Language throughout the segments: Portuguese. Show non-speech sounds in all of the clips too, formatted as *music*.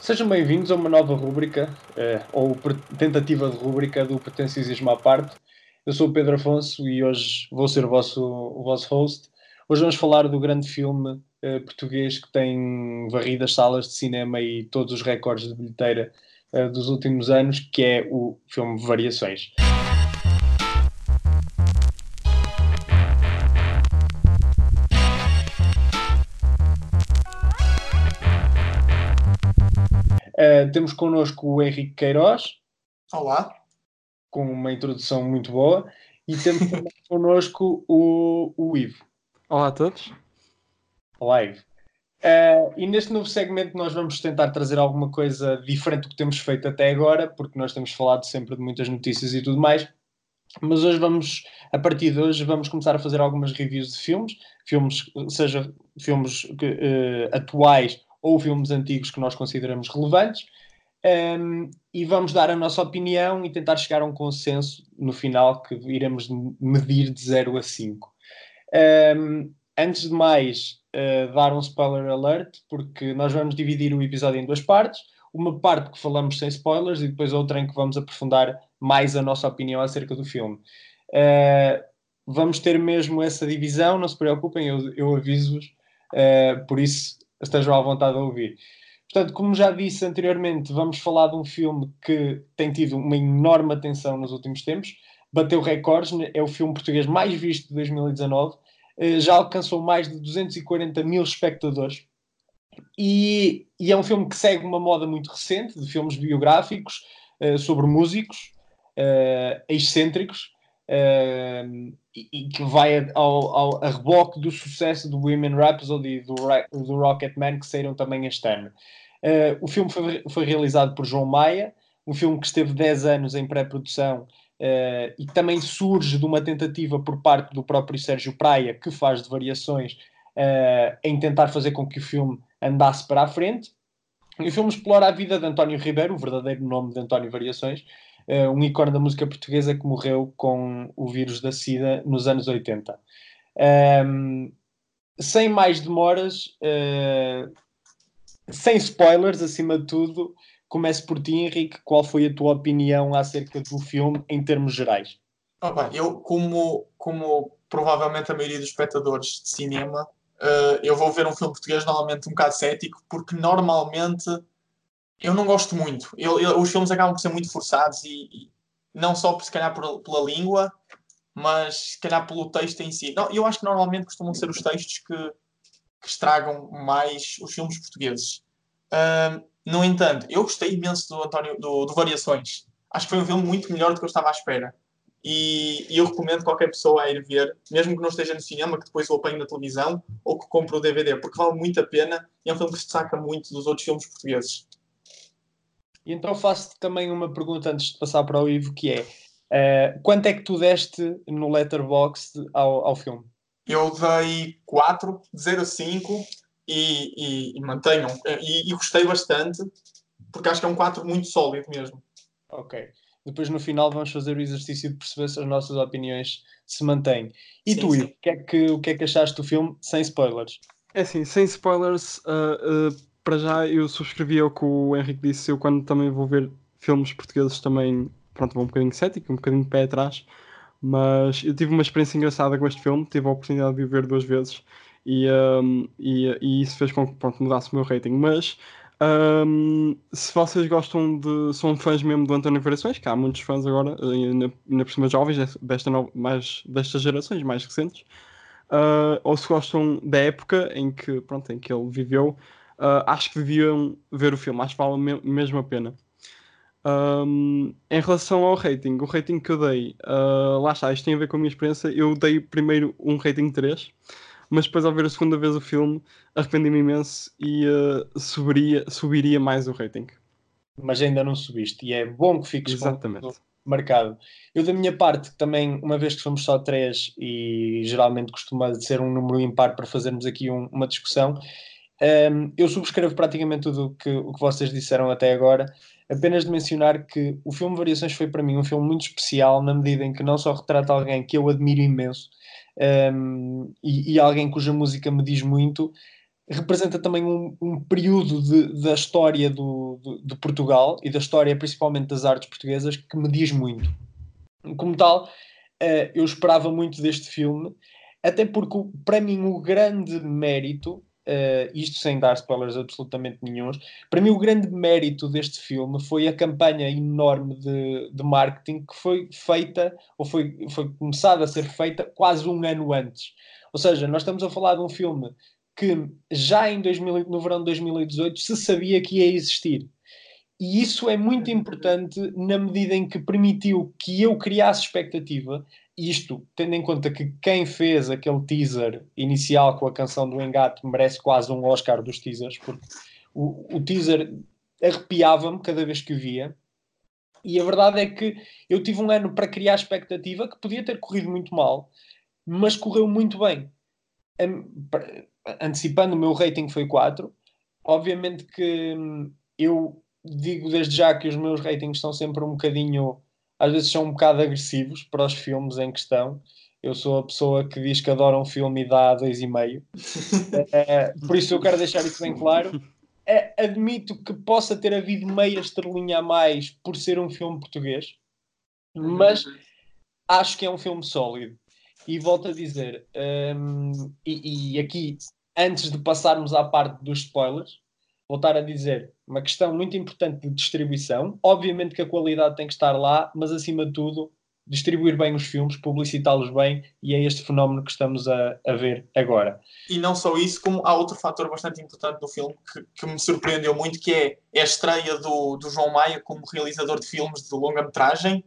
Sejam bem-vindos a uma nova rúbrica, eh, ou tentativa de rúbrica do Pretenciosismo à parte. Eu sou o Pedro Afonso e hoje vou ser o vosso, o vosso host. Hoje vamos falar do grande filme eh, português que tem varrido as salas de cinema e todos os recordes de bilheteira eh, dos últimos anos, que é o filme Variações. Uh, temos connosco o Henrique Queiroz. Olá. Com uma introdução muito boa. E temos *laughs* connosco o, o Ivo. Olá a todos. Olá, Ivo. Uh, e neste novo segmento nós vamos tentar trazer alguma coisa diferente do que temos feito até agora, porque nós temos falado sempre de muitas notícias e tudo mais. Mas hoje vamos, a partir de hoje, vamos começar a fazer algumas reviews de filmes, filmes, seja filmes uh, atuais ou filmes antigos que nós consideramos relevantes, um, e vamos dar a nossa opinião e tentar chegar a um consenso no final que iremos medir de 0 a 5. Um, antes de mais, uh, dar um spoiler alert, porque nós vamos dividir o episódio em duas partes. Uma parte que falamos sem spoilers e depois outra em que vamos aprofundar mais a nossa opinião acerca do filme. Uh, vamos ter mesmo essa divisão, não se preocupem, eu, eu aviso-vos. Uh, por isso, estejam à vontade a ouvir. Portanto, como já disse anteriormente, vamos falar de um filme que tem tido uma enorme atenção nos últimos tempos, bateu recordes, é o filme português mais visto de 2019, eh, já alcançou mais de 240 mil espectadores. E, e, é um filme que segue uma moda muito recente de filmes biográficos uh, sobre músicos uh, excêntricos uh, e, e, que vai ao, ao, a reboque do sucesso do Women Rhapsody e do, do Rocketman que saíram também este ano. Uh, o filme foi, foi, realizado por João Maia, um filme que esteve 10 anos em pré-produção uh, e também surge de uma tentativa por parte do próprio Sérgio Praia, que faz de variações uh, em tentar fazer com que o filme andasse para a frente. E o filme explora a vida de António Ribeiro, o verdadeiro nome de António Variações, uh, um ícone da música portuguesa que morreu com o vírus da SIDA nos anos 80. Um, sem mais demoras, uh, sem spoilers, acima de tudo, comece por ti, Henrique. Qual foi a tua opinião acerca do filme em termos gerais? Oh, bem, eu, como, como provavelmente a maioria dos espectadores de cinema, uh, eu vou ver um filme português normalmente um bocado cético, porque normalmente eu não gosto muito. Eu, eu, os filmes acabam por ser muito forçados e, e não só se calhar por, pela língua, mas se calhar pelo texto em si. Não, eu acho que normalmente costumam ser os textos que, que estragam mais os filmes portugueses. Uh, no entanto, eu gostei imenso do António do, do, Variações. Acho que foi um filme muito melhor do que eu estava à espera. E, e, eu recomendo qualquer pessoa a ir ver, mesmo que não esteja no cinema, que depois o apanhe na televisão ou que compre o DVD, porque vale muito a pena e é um filme que se destaca muito dos outros filmes portugueses. E então faço-te também uma pergunta antes de passar para o Ivo, que é uh, quanto é que tu deste no Letterboxd ao, ao filme? Eu dei 4, 0 a 5 e, e, e mantenham. E, e, gostei bastante, porque acho que é um 4 muito sólido mesmo. Ok. Depois no final vamos fazer o exercício de perceber se as nossas opiniões se mantêm. E sim, tu, Ivo, o que, é que, o que é que achaste do filme sem spoilers? É assim, sem spoilers, uh, uh para já eu subscrevi o que o Henrique disse. Eu, quando também vou ver filmes portugueses, também pronto, vou um bocadinho cético, um bocadinho de pé atrás. Mas eu tive uma experiência engraçada com este filme, tive a oportunidade de o ver duas vezes e, um, e, e, isso fez com que pronto, mudasse o meu rating. Mas um, se vocês gostam de. são fãs mesmo do António Variações, que há muitos fãs agora, ainda, ainda por cima jovens, desta, mais, destas gerações mais recentes, uh, ou se gostam da época em que, pronto, em que ele viveu, uh, acho que deviam ver o filme, acho que vale me mesmo a pena. Um, em relação ao rating, o rating que eu dei, uh, lá está, isto tem a ver com a minha experiência. Eu dei primeiro um rating 3, mas depois, ao ver a segunda vez o filme, arrependi-me imenso e uh, subiria, subiria mais o rating. Mas ainda não subiste, e é bom que fiques Exatamente. marcado. Eu, da minha parte, também, uma vez que somos só três e geralmente costuma ser um número impar para fazermos aqui um, uma discussão, um, eu subscrevo praticamente tudo o que, o que vocês disseram até agora, apenas de mencionar que o filme Variações foi para mim um filme muito especial, na medida em que não só retrata alguém que eu admiro imenso um, e, e, alguém cuja música me diz muito, representa também um, um período de, da história do, de Portugal e da história principalmente das artes portuguesas que me diz muito. Como tal, uh, eu esperava muito deste filme, até porque para mim o grande mérito Uh, isto sem dar spoilers absolutamente nenhums. Para mim, o grande mérito deste filme foi a campanha enorme de, de marketing que foi feita, ou foi, foi começada a ser feita quase um ano antes. Ou seja, nós estamos a falar de um filme que já em 2000, no verão de 2018 se sabia que ia existir. E isso é muito importante na medida em que permitiu que eu criasse expectativa isto, tendo em conta que quem fez aquele teaser inicial com a canção do Engate merece quase um Oscar dos teasers, porque o, o teaser arrepiava-me cada vez que o via. E a verdade é que eu tive um ano para criar expectativa que podia ter corrido muito mal, mas correu muito bem. Antecipando, o meu rating foi 4. Obviamente que hum, eu digo desde já que os meus ratings são sempre um bocadinho às vezes são um bocado agressivos para os filmes em questão. Eu sou a pessoa que diz que adora um filme e dá dois e meio. é, *laughs* por isso eu quero deixar isso bem claro. É, admito que possa ter havido meia estrelinha a mais por ser um filme português, mas acho que é um filme sólido. E volto a dizer, um, e, e aqui, antes de passarmos à parte dos spoilers, voltar a dizer, uma questão muito importante de distribuição. Obviamente que a qualidade tem que estar lá, mas acima de tudo, distribuir bem os filmes, publicitá-los bem, e é este fenómeno que estamos a, a, ver agora. E não só isso, como há outro fator bastante importante do filme que, que me surpreendeu muito, que é, é a estreia do, do João Maia como realizador de filmes de longa-metragem,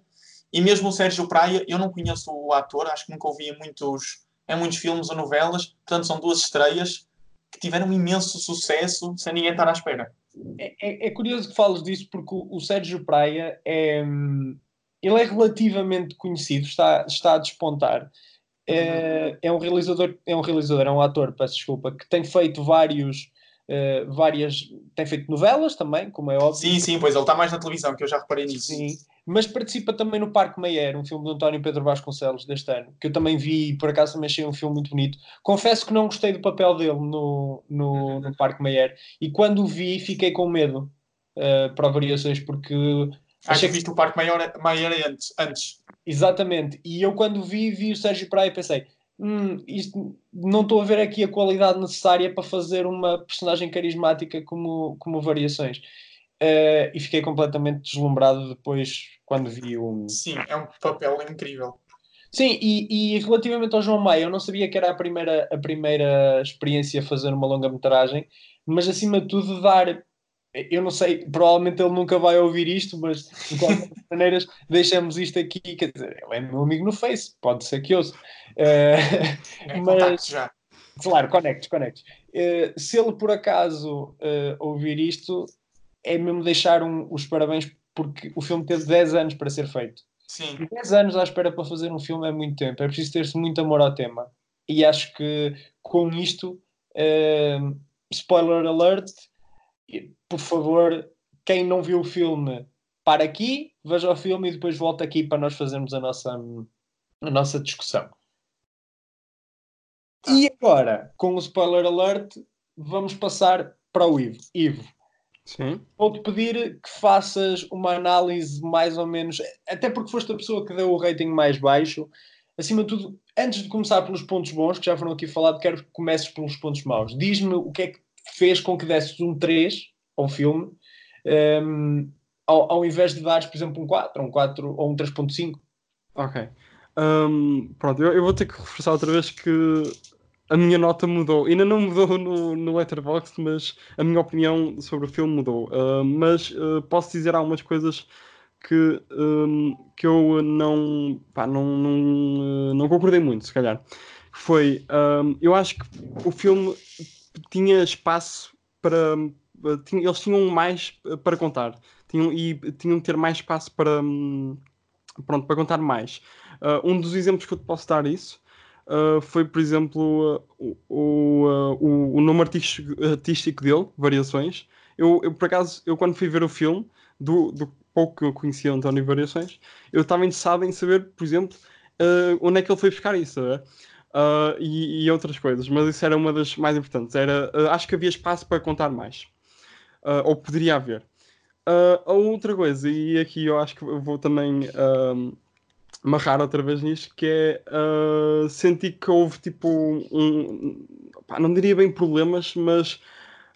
e mesmo o Sérgio Praia, eu não conheço o ator, acho que nunca ouvi em muitos, em muitos filmes ou novelas, portanto são duas estreias, que tiveram um imenso sucesso sem ninguém estar à espera. É, é, é curioso que fales disso porque o, o, Sérgio Praia é, ele é relativamente conhecido, está, está a despontar. É, é, um realizador, é um realizador, é um ator, peço desculpa, que tem feito vários, uh, várias, tem feito novelas também, como é óbvio. Sim, sim, pois ele está mais na televisão, que eu já reparei nisso. Sim, mas participa também no Parque Meyer, um filme do António Pedro Vasconcelos deste ano, que eu também vi e por acaso também achei um filme muito bonito. Confesso que não gostei do papel dele no, no, no Parque Meyer e quando o vi fiquei com medo uh, para variações porque. Ah, achei que viste o Parque Meyer antes, antes. Exatamente, e eu quando vi, vi o Sérgio Praia e pensei. Hum, isto, não estou a ver aqui a qualidade necessária para fazer uma personagem carismática como, como variações. Uh, e fiquei completamente deslumbrado depois quando vi o. Sim, é um papel incrível. Sim, e, e, relativamente ao João Maia, eu não sabia que era a primeira, a primeira experiência a fazer uma longa-metragem, mas acima de tudo dar. Eu não sei, provavelmente ele nunca vai ouvir isto, mas de qualquer *laughs* maneira deixamos isto aqui. Quer dizer, ele é meu amigo no Face, pode ser que ouça. Uh, é, mas, já. Claro, conectes, conectes. Uh, se ele por acaso uh, ouvir isto, é mesmo deixar um, os parabéns porque o filme teve 10 anos para ser feito. Sim. 10 anos à espera para fazer um filme é muito tempo, é preciso ter-se muito amor ao tema. E acho que com isto, uh, spoiler alert, por favor, quem não viu o filme, para aqui, veja o filme e depois volta aqui para nós fazermos a nossa, a nossa discussão. E agora, com o spoiler alert, vamos passar para o Ivo. Ivo. Vou-te pedir que faças uma análise mais ou menos, até porque foste a pessoa que deu o rating mais baixo. Acima de tudo, antes de começar pelos pontos bons, que já foram aqui falados, quero que comeces pelos pontos maus. Diz-me o que é que fez com que desses um 3 ao filme, um, ao, ao, invés de dares, por exemplo, um 4, um 4 ou um 3.5. Ok. Um, pronto, eu, eu, vou ter que reforçar outra vez que a minha nota mudou. Ainda não mudou *laughs* no, no Letterboxd, mas a minha opinião sobre o filme mudou. Uh, mas uh, posso dizer algumas coisas que, um, que eu não, pá, não, não, uh, não concordei muito, se calhar. Foi, um, eu acho que o filme tinha espaço para. Eles tinham mais para contar. Tinham, e tinham de ter mais espaço para. Um, pronto, para contar mais. um dos exemplos que eu te posso dar isso uh, foi, por exemplo, uh, o, o, o, nome artístico, artístico dele, Variações. Eu, eu, por acaso, eu quando fui ver o filme, do, do pouco que eu conhecia António Variações, eu estava interessado em saber, por exemplo, onde é que ele foi buscar isso. É? uh, e, e, outras coisas, mas isso era uma das mais importantes. Era, uh, acho que havia espaço para contar mais, uh, ou poderia haver. a outra coisa, e aqui eu acho que vou também amarrar outra vez nisto, que é sentir que houve tipo um, pá, não diria bem problemas, mas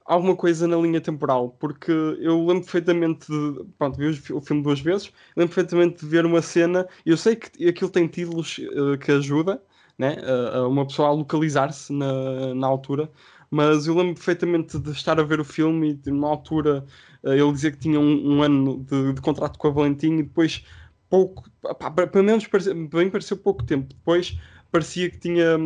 alguma coisa na linha temporal, porque eu lembro perfeitamente de. Pronto, vi o filme duas vezes, lembro perfeitamente de ver uma cena. Eu sei que aquilo tem títulos uh, que ajuda né, uh, uma pessoa a localizar-se na, na altura, mas eu lembro perfeitamente de estar a ver o filme e de uma altura uh, ele dizia que tinha um, um ano de, de, contrato com a Valentim e depois pouco, pá, pelo menos bem pareceu pouco tempo depois parecia que tinha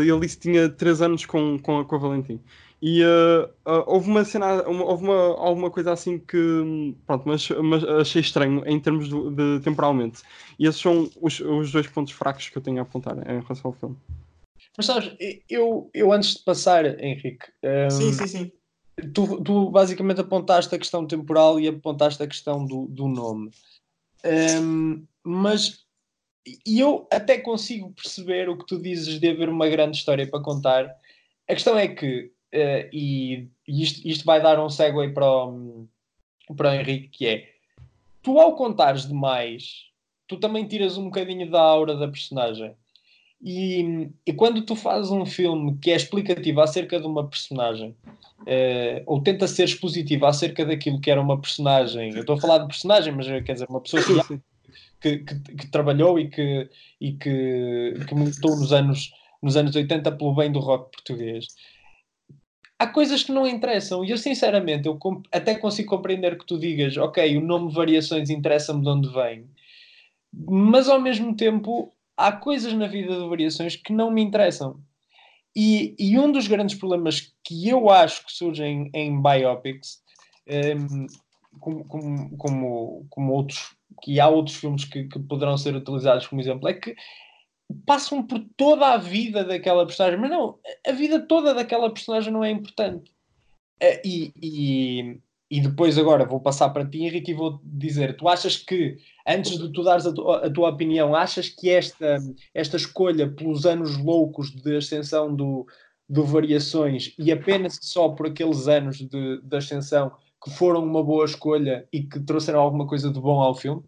ele disse que tinha três anos com, com, com a Valentim e uh, uh, houve uma cena, uma, houve uma, alguma coisa assim que, pronto, mas, mas achei estranho em termos de, de, temporalmente. E esses são os, os dois pontos fracos que eu tenho a apontar em relação ao filme. Mas sabes, eu, eu antes de passar, Henrique, um, sim, sim, sim. Tu, tu basicamente apontaste a questão temporal e apontaste a questão do, do nome. Um, mas e eu até consigo perceber o que tu dizes de haver uma grande história para contar. A questão é que uh, e, e isto, isto, vai dar um segue para o, para o Henrique, que é tu ao contares demais, tu também tiras um bocadinho da aura da personagem. E, e quando tu fazes um filme que é explicativo acerca de uma personagem, uh, ou tenta ser expositivo acerca daquilo que era uma personagem, eu estou a falar de personagem, mas quer dizer, uma pessoa que, que, que, que trabalhou e que, e que, que militou nos anos, nos anos 80 pelo bem do rock português há coisas que não interessam. E eu, sinceramente, eu até consigo compreender que tu digas, ok, o nome Variações interessa-me de onde vem, mas ao mesmo tempo há coisas na vida de Variações que não me interessam. E, e um dos grandes problemas que eu acho que surgem em biopics, um, ehm, como, como, como, outros, que há outros filmes que, que poderão ser utilizados como exemplo, é que passam por toda a vida daquela personagem, mas não, a vida toda daquela personagem não é importante. Eh, e, e, e depois agora vou passar para ti, Henrique, e vou dizer: tu achas que, antes de tu dares a, tu, a tua opinião, achas que esta, esta escolha pelos anos loucos de ascensão do, do Variações e apenas só por aqueles anos de, de ascensão que foram uma boa escolha e que trouxeram alguma coisa de bom ao filme?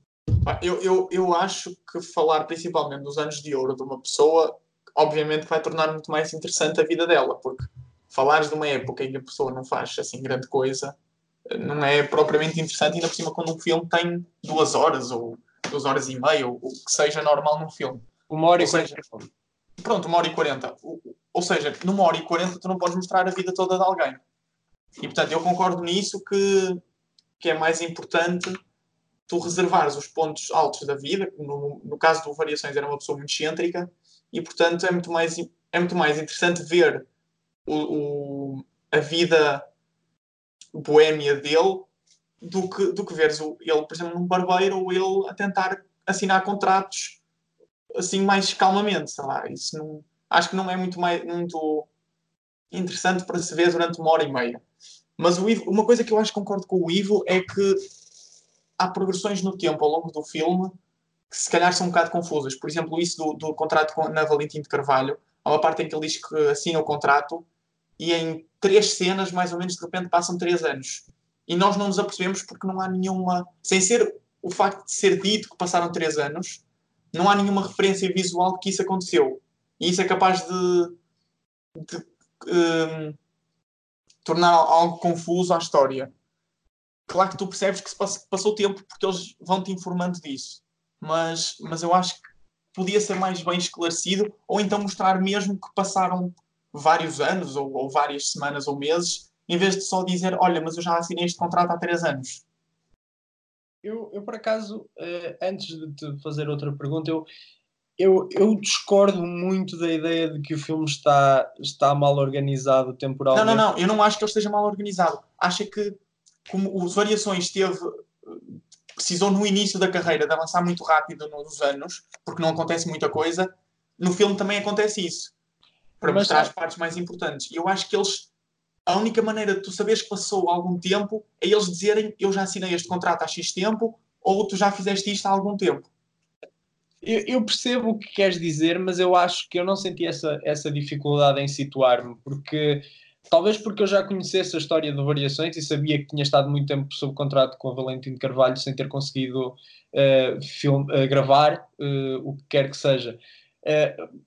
Eu, eu, eu acho que falar principalmente dos anos de ouro de uma pessoa, obviamente vai tornar muito mais interessante a vida dela, porque falares de uma época em que a pessoa não faz assim grande coisa não é propriamente interessante, ainda por cima quando um filme tem duas horas ou duas horas e meia, ou o que seja normal num filme. Uma hora e quarenta. Pronto, uma hora e quarenta. Ou seja, numa hora e quarenta tu não podes mostrar a vida toda de alguém. E portanto eu concordo nisso que, que é mais importante tu reservares os pontos altos da vida, no, no caso do Variações era uma pessoa muito excêntrica, e portanto é muito mais, é muito mais interessante ver o, o a vida boémia dele do que, do que veres ele, por exemplo, num barbeiro ou ele a tentar assinar contratos assim mais calmamente, sei lá, isso não, acho que não é muito, mais, muito interessante para se ver durante uma hora e meia. Mas o Ivo, uma coisa que eu acho que concordo com o Ivo é que há progressões no tempo ao longo do filme que se calhar são um bocado confusas. Por exemplo, isso do, do contrato com, na Valentim de Carvalho. Há uma parte em que ele diz que assina o contrato e em três cenas, mais ou menos, de repente passam três anos. E nós não nos apercebemos porque não há nenhuma. Sem ser o facto de ser dito que passaram três anos, não há nenhuma referência visual de que isso aconteceu. E isso é capaz de, de um, tornar algo confuso à história claro que tu percebes que se passou tempo porque eles vão te informando disso. Mas, mas eu acho que podia ser mais bem esclarecido ou então mostrar mesmo que passaram vários anos ou, ou várias semanas ou meses em vez de só dizer olha, mas eu já assinei este contrato há três anos. Eu, eu por acaso, uh, antes de te fazer outra pergunta, eu, eu, eu discordo muito da ideia de que o filme está, está mal organizado temporalmente. Não, não, não, eu não acho que ele esteja mal organizado. Acho que como os Variações teve precisou no início da carreira de avançar muito rápido nos anos, porque não acontece muita coisa, no filme também acontece isso. Para Mas, mostrar as partes mais importantes. E eu acho que eles. A única maneira de tu saberes que passou algum tempo é eles dizerem eu já assinei este contrato há X tempo ou tu já fizeste isto há algum tempo. Eu, eu, percebo o que queres dizer, mas eu acho que eu não senti essa, essa dificuldade em situar-me, porque talvez porque eu já conhecesse a história de Variações e sabia que tinha estado muito tempo sob contrato com a Valentim Carvalho sem ter conseguido uh, film, uh, gravar uh, o que quer que seja.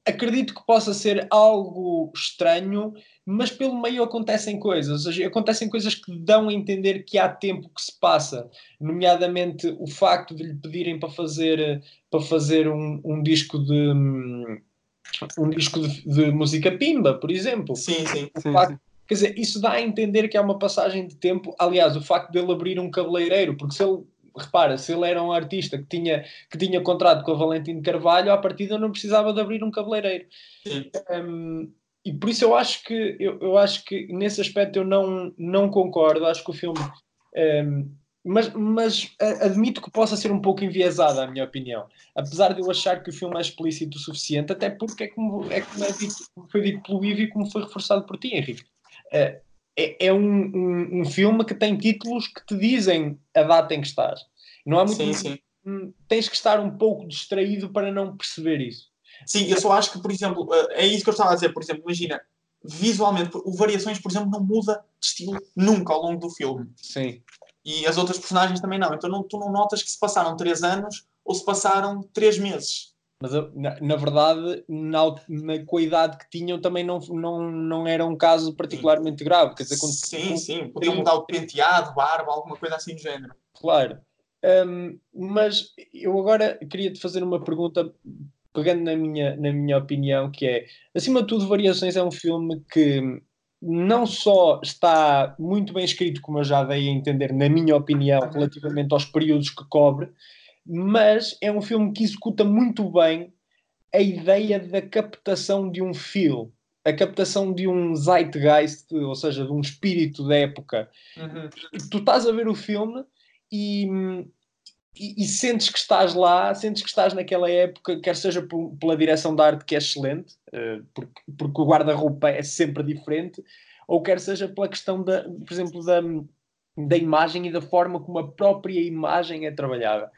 Acredito que possa ser algo estranho, mas pelo meio acontecem coisas, acontecem coisas que dão a entender que há tempo que se passa, nomeadamente o facto de lhe pedirem para fazer, para fazer um, um disco de um disco de, de, música pimba, por exemplo. Sim, sim. O sim, facto, sim. Quer dizer, isso dá a entender que há uma passagem de tempo. Aliás, o facto dele abrir um cabeleireiro, porque se ele repara, se ele era um artista que tinha, que tinha contrato com a Valentim Carvalho, à partida não precisava de abrir um cabeleireiro. Um, e por isso eu acho que eu, eu, acho que nesse aspecto eu não, não concordo. Acho que o filme. Um, mas, mas admito que possa ser um pouco enviesada, a minha opinião. Apesar de eu achar que o filme é explícito o suficiente, até porque é como, é como é dito, foi dito pelo Ivo e como foi reforçado por ti, Henrique. É, é, é um, um, um, filme que tem títulos que te dizem a data em que estás. Não há muito. Sim, sim. Tens que estar um pouco distraído para não perceber isso. Sim, eu só acho que, por exemplo, eh, é isso que eu estava a dizer. Por exemplo, imagina, visualmente, o Variações, por exemplo, não muda de estilo nunca ao longo do filme. Sim. E as outras personagens também não. Então não, tu não notas que se passaram três anos ou se passaram três meses. Mas na, na verdade, na, na, com a idade que tinham, também não, não, não era um caso particularmente grave. Quer dizer, quando, sim, sim, podiam mudar o penteado, barba, alguma coisa assim do género. Claro. Um, mas eu agora queria te fazer uma pergunta, pegando na minha, na minha opinião, que é, acima de tudo, Variações é um filme que não só está muito bem escrito, como eu já dei a entender, na minha opinião, relativamente aos períodos que cobre, mas é um filme que executa muito bem a ideia da captação de um feel, a captação de um zeitgeist, ou seja, de um espírito da época. Uhum. Tu estás a ver o filme e, e, e, sentes que estás lá, sentes que estás naquela época, quer seja por, pela direção da arte, que é excelente, uh, porque, porque o guarda-roupa é sempre diferente, ou quer seja pela questão, da, por exemplo, da, da imagem e da forma como a própria imagem é trabalhada.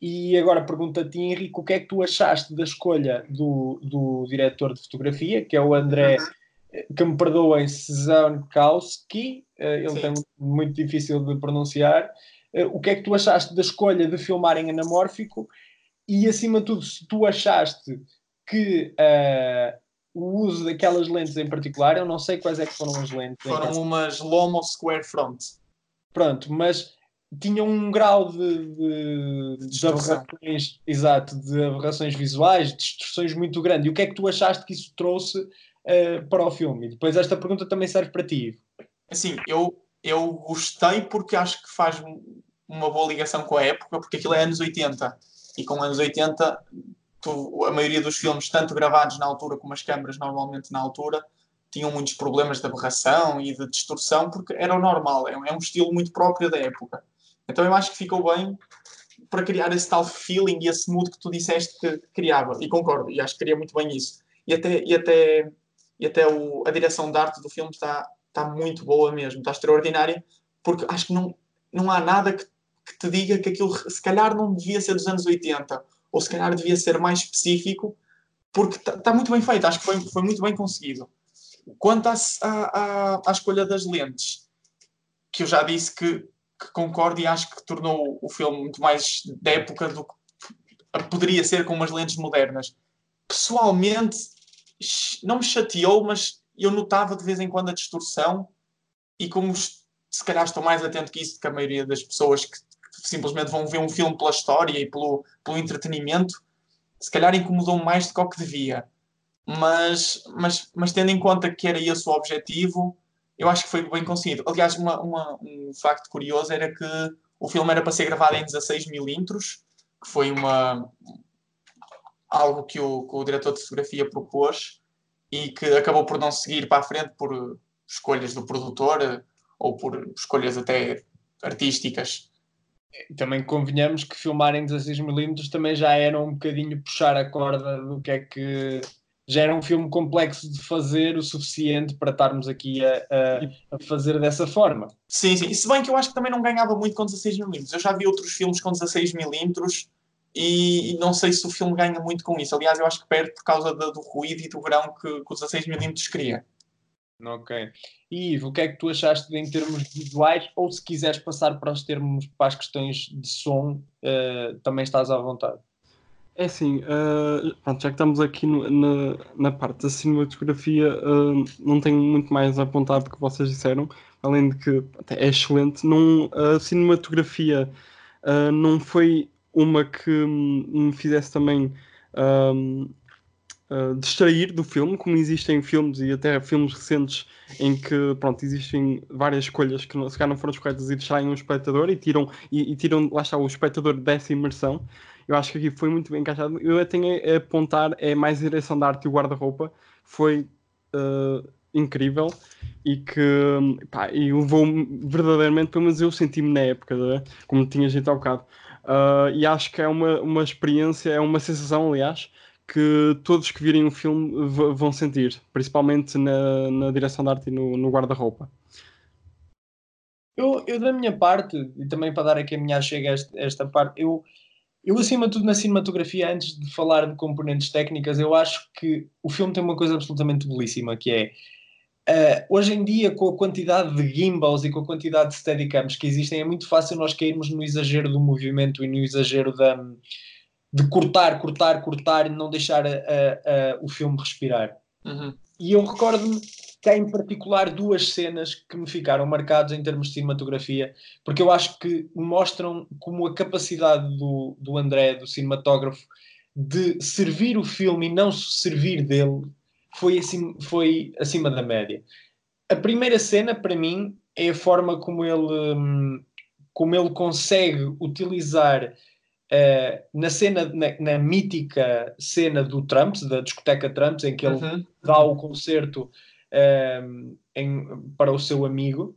E agora pergunto a ti, Henrique, o que é que tu achaste da escolha do, do diretor de fotografia, que é o André, que me perdoem, Czankowski, eh, ele Sim. tem muito difícil de pronunciar. Eh, o que é que tu achaste da escolha de filmar em anamórfico? E acima de tudo, se tu achaste que uh, o uso daquelas lentes em particular, eu não sei quais é que foram as lentes. Foram umas Lomo Square Front. Pronto, mas tinham um grau de, de, de aberrações, exato, de aberrações visuais, de distorções muito grande. E o que é que tu achaste que isso trouxe uh, para o filme? E depois esta pergunta também serve para ti. Assim, eu, eu gostei porque acho que faz uma boa ligação com a época, porque aquilo é anos 80. E com anos 80, tu, a maioria dos filmes, tanto gravados na altura como as câmaras normalmente na altura, tinham muitos problemas de aberração e de distorção, porque era o normal, é, é um estilo muito próprio da época. Então eu acho que ficou bem para criar esse tal feeling e esse mood que tu disseste que criava. E concordo, e acho que cria muito bem isso. E até, e até, e até o, a direção de arte do filme está, está muito boa mesmo, está extraordinária, porque acho que não, não há nada que, que te diga que aquilo se calhar não devia ser dos anos 80, ou se calhar devia ser mais específico, porque está, está muito bem feito, acho que foi, foi muito bem conseguido. Quanto à, à, à escolha das lentes, que eu já disse que que concordo e acho que tornou o filme muito mais da época do que poderia ser com umas lentes modernas. Pessoalmente, não me chateou, mas eu notava de vez em quando a distorção e como se calhar estou mais atento que isso que a maioria das pessoas que simplesmente vão ver um filme pela história e pelo, pelo entretenimento, se calhar incomodou mais do que o que devia. Mas, mas, mas tendo em conta que era esse o objetivo, eu acho que foi bem conseguido. Aliás, uma, uma, um facto curioso era que o filme era para ser gravado em 16mm, que foi uma, algo que o, que o diretor de fotografia propôs e que acabou por não seguir para a frente por escolhas do produtor ou por escolhas até artísticas. Também convenhamos que filmar em 16mm também já era um bocadinho puxar a corda do que é que já era um filme complexo de fazer o suficiente para estarmos aqui a, a, a, fazer dessa forma. Sim, sim. E se bem que eu acho que também não ganhava muito com 16mm. Eu já vi outros filmes com 16mm e, e, não sei se o filme ganha muito com isso. Aliás, eu acho que perde por causa do, do ruído e do grão que, que os 16mm cria. Ok. E Ivo, o que é que tu achaste em termos visuais? Ou se quiseres passar para os termos, para as questões de som, uh, também estás à vontade. É assim, uh, pronto, já que estamos aqui no, na, na parte da cinematografia, uh, não tenho muito mais a apontar do que vocês disseram, além de que é excelente. Não, a cinematografia uh, não foi uma que me fizesse também distrair do filme, como existem filmes e até filmes recentes em que pronto, existem várias escolhas que não, se calhar não foram escolhidas e distraem o espectador e tiram, e, e tiram lá está, o espectador dessa imersão. Eu acho que aqui foi muito bem encaixado. Eu tenho a apontar é mais a direção da arte e o guarda-roupa. Foi uh, incrível e que pá, e levou-me verdadeiramente, pelo menos eu senti-me na época, né? como tinha dito há bocado. Uh, e acho que é uma, uma experiência, é uma sensação, aliás, que todos que virem o filme vão sentir, principalmente na, na direção de arte e no, no guarda-roupa. Eu, eu, da minha parte, e também para dar aqui a minha chega esta, esta parte, eu, eu, acima de tudo, na cinematografia, antes de falar de componentes técnicas, eu acho que o filme tem uma coisa absolutamente belíssima, que é Uh, hoje em dia, com a quantidade de gimbals e com a quantidade de steadicams que existem, é muito fácil nós cairmos no exagero do movimento e no exagero da, de cortar, cortar, cortar e não deixar a, a, o filme respirar. Uhum. E eu recordo-me que há em particular duas cenas que me ficaram marcadas em termos de cinematografia, porque eu acho que mostram como a capacidade do, do André, do cinematógrafo, de servir o filme e não servir dele foi, assim, foi acima da média. A primeira cena, para mim, é a forma como ele, hum, como ele consegue utilizar uh, na cena, na, na, mítica cena do Trumps, da discoteca Trumps, em que ele uhum. dá o concerto uh, em, para o seu amigo,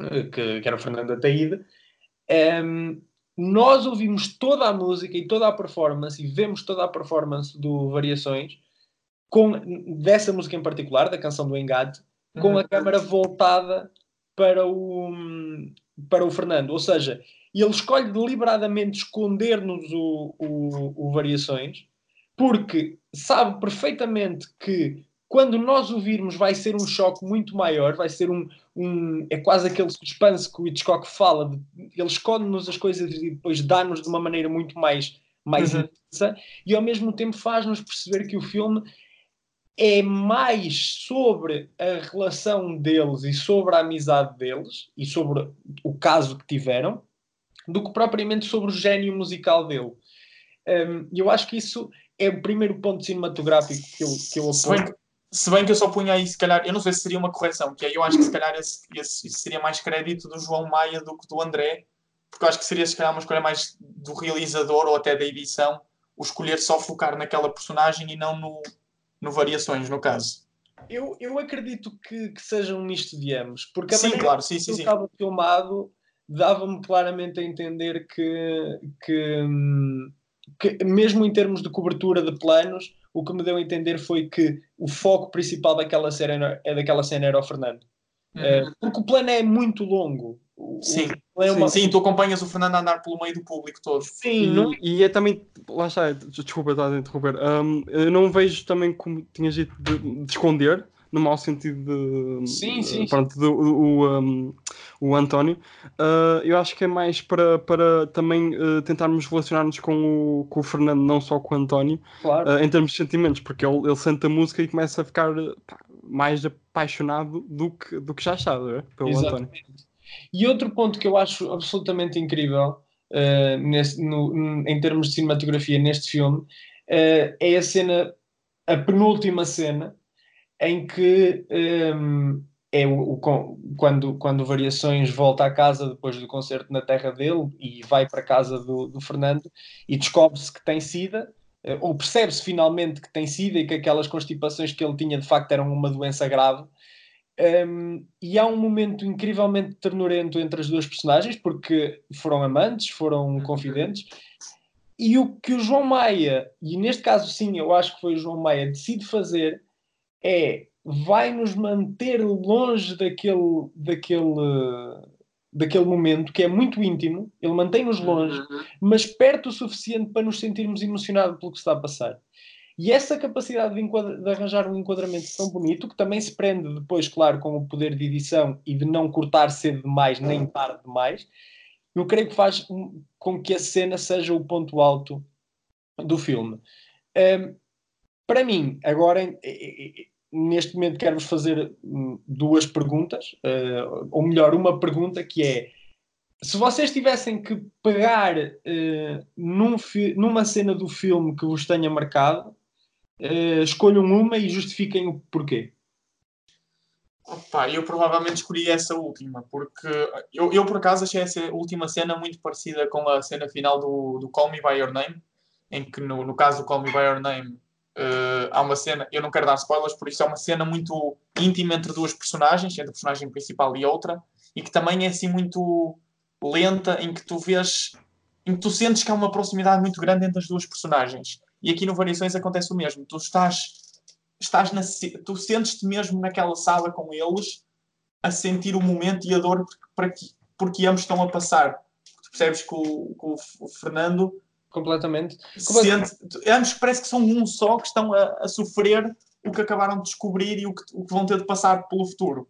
uh, que, que, era o Fernando Ataíde. Um, nós ouvimos toda a música e toda a performance e vemos toda a performance do Variações com, dessa música em particular, da canção do Engate, com uhum. a câmera voltada para o, para o Fernando. Ou seja, ele escolhe deliberadamente esconder-nos o, o, o Variações, porque sabe perfeitamente que quando nós ouvirmos vai ser um choque muito maior, vai ser um, um é quase aquele suspense que o Hitchcock fala, de, ele esconde-nos as coisas e depois dá-nos de uma maneira muito mais, mais uhum. intensa, e ao mesmo tempo faz-nos perceber que o filme é mais sobre a relação deles e sobre a amizade deles e sobre o caso que tiveram do que propriamente sobre o gênio musical dele. Um, eu acho que isso é o primeiro ponto cinematográfico que eu, que eu bem, se bem que eu só punha aí, se calhar, eu não sei se seria uma correção, que é, eu acho que se calhar esse, esse, seria mais crédito do João Maia do que do André, porque eu acho que seria se calhar uma escolha mais do realizador ou até da edição, o escolher só focar naquela personagem e não no, no Variações, no caso. Eu, eu acredito que, que seja um misto de ambos, porque a sim, claro, sim, sim, que estava filmado dava-me claramente a entender que, que, que, mesmo em termos de cobertura de planos, o que me deu a entender foi que o foco principal daquela cena, é daquela cena era o Fernando. Uhum. É, porque o plano é muito longo. Sim. É uma... sim, sim, tu acompanhas o Fernando a andar pelo meio do público todo. Sim, e, não... e é também, lá está, desculpa estar a interromper, um, eu não vejo também como tinhas dito de, de, esconder, no mau sentido de. Sim, sim. Pronto, do, o, um, o António. Uh, eu acho que é mais para, para também uh, tentarmos relacionar-nos com o, com o Fernando, não só com o António, claro. uh, em termos de sentimentos, porque ele, ele sente a música e começa a ficar pá, mais apaixonado do que, do que já está, é? pelo Exatamente. António. E outro ponto que eu acho absolutamente incrível uh, nesse, no, em termos de cinematografia neste filme uh, é a cena, a penúltima cena, em que um, é o, o, quando, quando Variações volta à casa depois do concerto na terra dele e vai para a casa do, do Fernando e descobre-se que tem sida, uh, ou percebe-se finalmente que tem sida e que aquelas constipações que ele tinha de facto eram uma doença grave um, e há um momento incrivelmente ternurento entre as duas personagens, porque foram amantes, foram uhum. confidentes. E o que o João Maia, e neste caso sim, eu acho que foi o João Maia, decide fazer é vai nos manter longe daquele, daquele, daquele momento que é muito íntimo, ele mantém-nos longe, Uhum. mas perto o suficiente para nos sentirmos emocionados pelo que está a passar. E essa capacidade de, de arranjar um enquadramento tão bonito, que também se prende depois, claro, com o poder de edição e de não cortar cedo demais, nem tarde demais, eu creio que faz um- com que a cena seja o ponto alto do filme. Hum, para mim, agora, neste momento, quero-vos fazer hum, duas perguntas, eh, ou melhor, uma pergunta que é: se vocês tivessem que pegar eh, num numa cena do filme que vos tenha marcado, eh, escolham uma e justifiquem o porquê. Opa, eu provavelmente escolhi essa última, porque eu, eu por acaso achei essa última cena muito parecida com a cena final do, do Call Me By Your Name, em que no, no caso do Call Me By Your Name eh, há uma cena, eu não quero dar spoilers, por isso é uma cena muito íntima entre duas personagens, entre a personagem principal e outra, e que também é assim muito lenta, em que tu vês, em que tu sentes que há uma proximidade muito grande entre as duas personagens. E aqui no Variações acontece o mesmo, tu estás estás na, tu sentes-te mesmo naquela sala com eles a sentir o momento e a dor porque, porque ambos estão a passar. Tu percebes que o, que o Fernando Completamente. sente, ambos parece que são um só que estão a, a sofrer o que acabaram de descobrir e o que, o que vão ter de passar pelo futuro.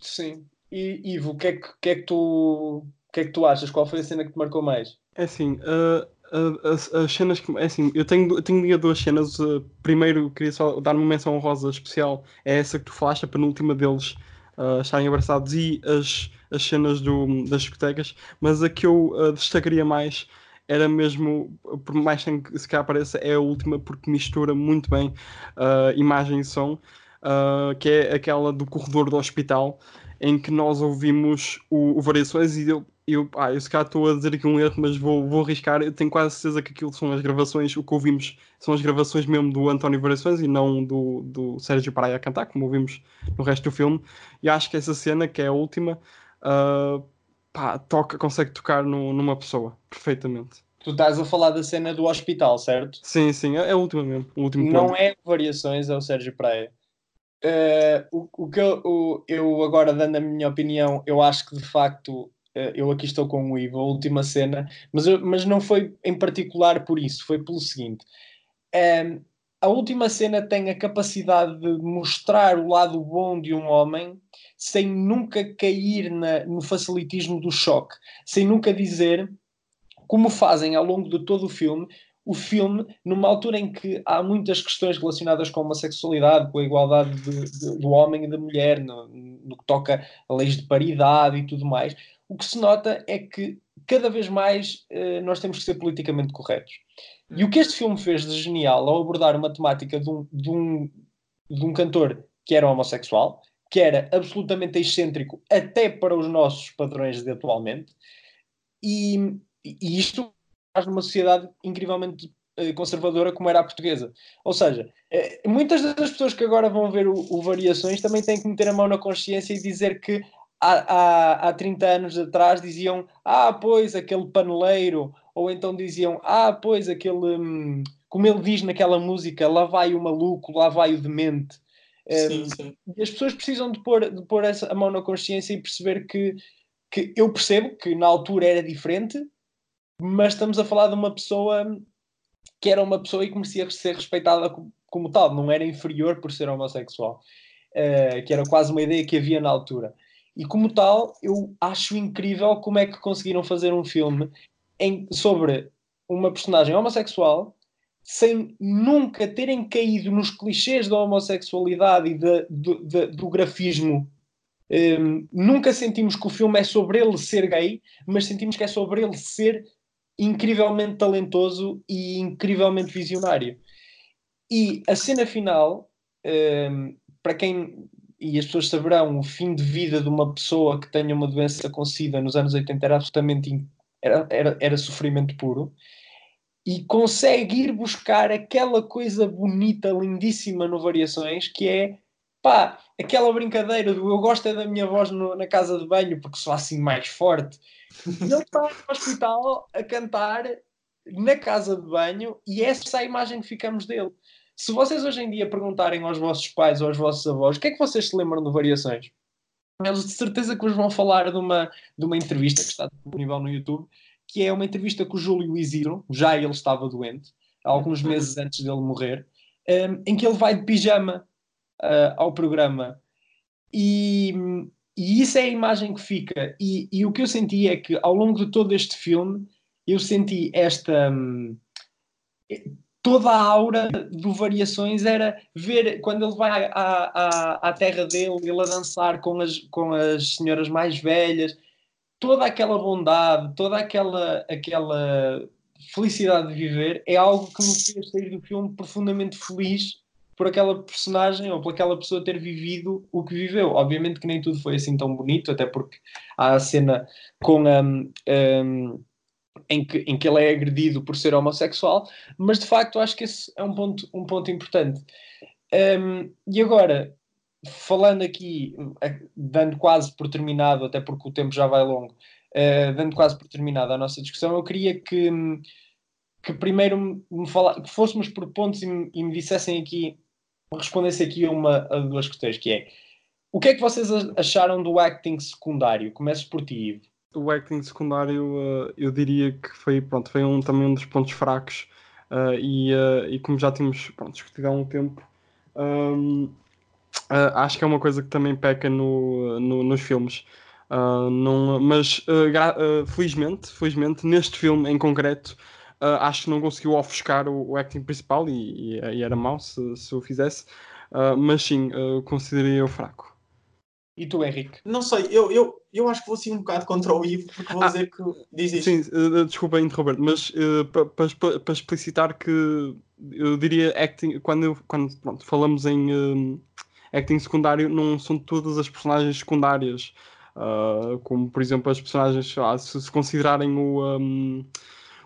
Sim. E Ivo, o que é que, que, é que tu. O que é que tu achas? Qual foi a cena que te marcou mais? É assim, uh, uh, as, as cenas que. É assim, eu tenho, eu tenho duas cenas. uh, primeiro, queria só dar uma menção honrosa especial. É essa que tu falaste, a penúltima deles uh, estarem abraçados e as, as cenas do, das discotecas. Mas a que eu uh, destacaria mais era mesmo, por mais que se cá apareça, é a última, porque mistura muito bem uh, imagem e som, uh, que é aquela do corredor do hospital, em que nós ouvimos o, o Variações e eu eu, ah, eu se calhar estou a dizer aqui um erro, mas vou, vou arriscar. Eu tenho quase certeza que aquilo são as gravações, o que ouvimos são as gravações mesmo do António Variações e não do, do Sérgio Praia a cantar, como ouvimos no resto do filme. E acho que essa cena, que é a última, ah, pá, toca, consegue tocar no- numa pessoa, perfeitamente. Tu estás a falar da cena do hospital, certo? Sim, sim, é a última mesmo, o último Não ponto. é variações, é o Sérgio Praia. Eh, o, o que eu, o- eu agora dando a minha opinião, eu acho que de facto eh, eu aqui estou com o Ivo, a última cena, mas, eu- mas não foi em particular por isso, foi pelo seguinte. Ehm, a última cena tem a capacidade de mostrar o lado bom de um homem sem nunca cair na- no facilitismo do choque, sem nunca dizer, como fazem ao longo de todo o filme, o filme, numa altura em que há muitas questões relacionadas com a homossexualidade, com a igualdade de- de- do homem e da mulher, no, no que toca a leis de paridade e tudo mais, o que se nota é que cada vez mais eh, nós temos que ser politicamente corretos. E o que este filme fez de genial ao abordar uma temática de um, de um, de um cantor que era homossexual, que era absolutamente excêntrico até para os nossos padrões de atualmente, e, e isto faz numa sociedade incrivelmente eh, conservadora como era a portuguesa. Ou seja, eh, muitas das pessoas que agora vão ver o, o Variações também têm que meter a mão na consciência e dizer que há, há, há 30 anos atrás diziam ah, pois, aquele paneleiro, ou então diziam ah, pois, aquele, hum, como ele diz naquela música, lá vai o maluco, lá vai o demente. Sim, Hum, sim. e as pessoas precisam de pôr, de pôr essa, a mão na consciência e perceber que, que eu percebo que na altura era diferente, mas estamos a falar de uma pessoa que era uma pessoa e que merecia ser respeitada como, como tal, não era inferior por ser homossexual, Eh, que era quase uma ideia que havia na altura. E como tal, eu acho incrível como é que conseguiram fazer um filme em- sobre uma personagem homossexual sem nunca terem caído nos clichês da homossexualidade e de- do- de- do grafismo. Um, nunca sentimos que o filme é sobre ele ser gay, mas sentimos que é sobre ele ser incrivelmente talentoso e incrivelmente visionário. E a cena final, um, para quem, e as pessoas saberão, o fim de vida de uma pessoa que tenha uma doença com SIDA nos anos 80 era absolutamente era, era, era sofrimento puro e consegue ir buscar aquela coisa bonita, lindíssima no Variações, que é pá, aquela brincadeira do eu gosto é da minha voz no- na casa de banho porque sou assim mais forte. E ele está no hospital a cantar na casa de banho e essa é a imagem que ficamos dele. Se vocês hoje em dia perguntarem aos vossos pais ou aos vossos avós o que é que vocês se lembram de Variações? Eles de certeza que vos vão falar de uma, de uma entrevista que está disponível no YouTube, que é uma entrevista com o Júlio Isidro, já ele estava doente, alguns meses antes dele morrer, um, em que ele vai de pijama uh, ao programa. E, e isso é a imagem que fica. E, e, o que eu senti é que ao longo de todo este filme, eu senti esta. Um, toda a aura do Variações era ver quando ele vai à, à, à terra dele, ele a dançar com as, com as senhoras mais velhas, toda aquela bondade, toda aquela, aquela felicidade de viver é algo que me fez sair do filme profundamente feliz por aquela personagem ou por aquela pessoa ter vivido o que viveu. Obviamente que nem tudo foi assim tão bonito, até porque há a cena com a. Um, um, em que, em que ele é agredido por ser homossexual, mas de facto acho que esse é um ponto, um ponto importante. Um, e agora, falando aqui, eh, dando quase por terminado, até porque o tempo já vai longo, uh, dando quase por terminada a nossa discussão, eu queria que, que primeiro me fala, que fôssemos por pontos e me, e me dissessem aqui, respondessem aqui uma a duas questões, que é o que é que vocês acharam do acting secundário? Começo por ti, Ivo o acting secundário uh, eu diria que foi, pronto, foi um, também um dos pontos fracos uh, e, uh, e como já tínhamos pronto, discutido há um tempo um, acho que é uma coisa que também peca no, no nos filmes. Mas felizmente, felizmente neste filme em concreto acho que não conseguiu ofuscar o, o acting principal e, e, e era mau se, se o fizesse mas sim, consideraria o fraco e tu, Henrique? Não sei, eu, eu, eu acho que vou assim um bocado contra o Ivo, porque vou ah, dizer que. Diz isto. Sim, uh, desculpa interromper, mas uh, para pa, pa explicitar que eu diria acting, quando, quando pronto, falamos em uh, acting secundário, não são todas as personagens secundárias. Uh, como por exemplo as personagens, ah, se, se considerarem o. Um,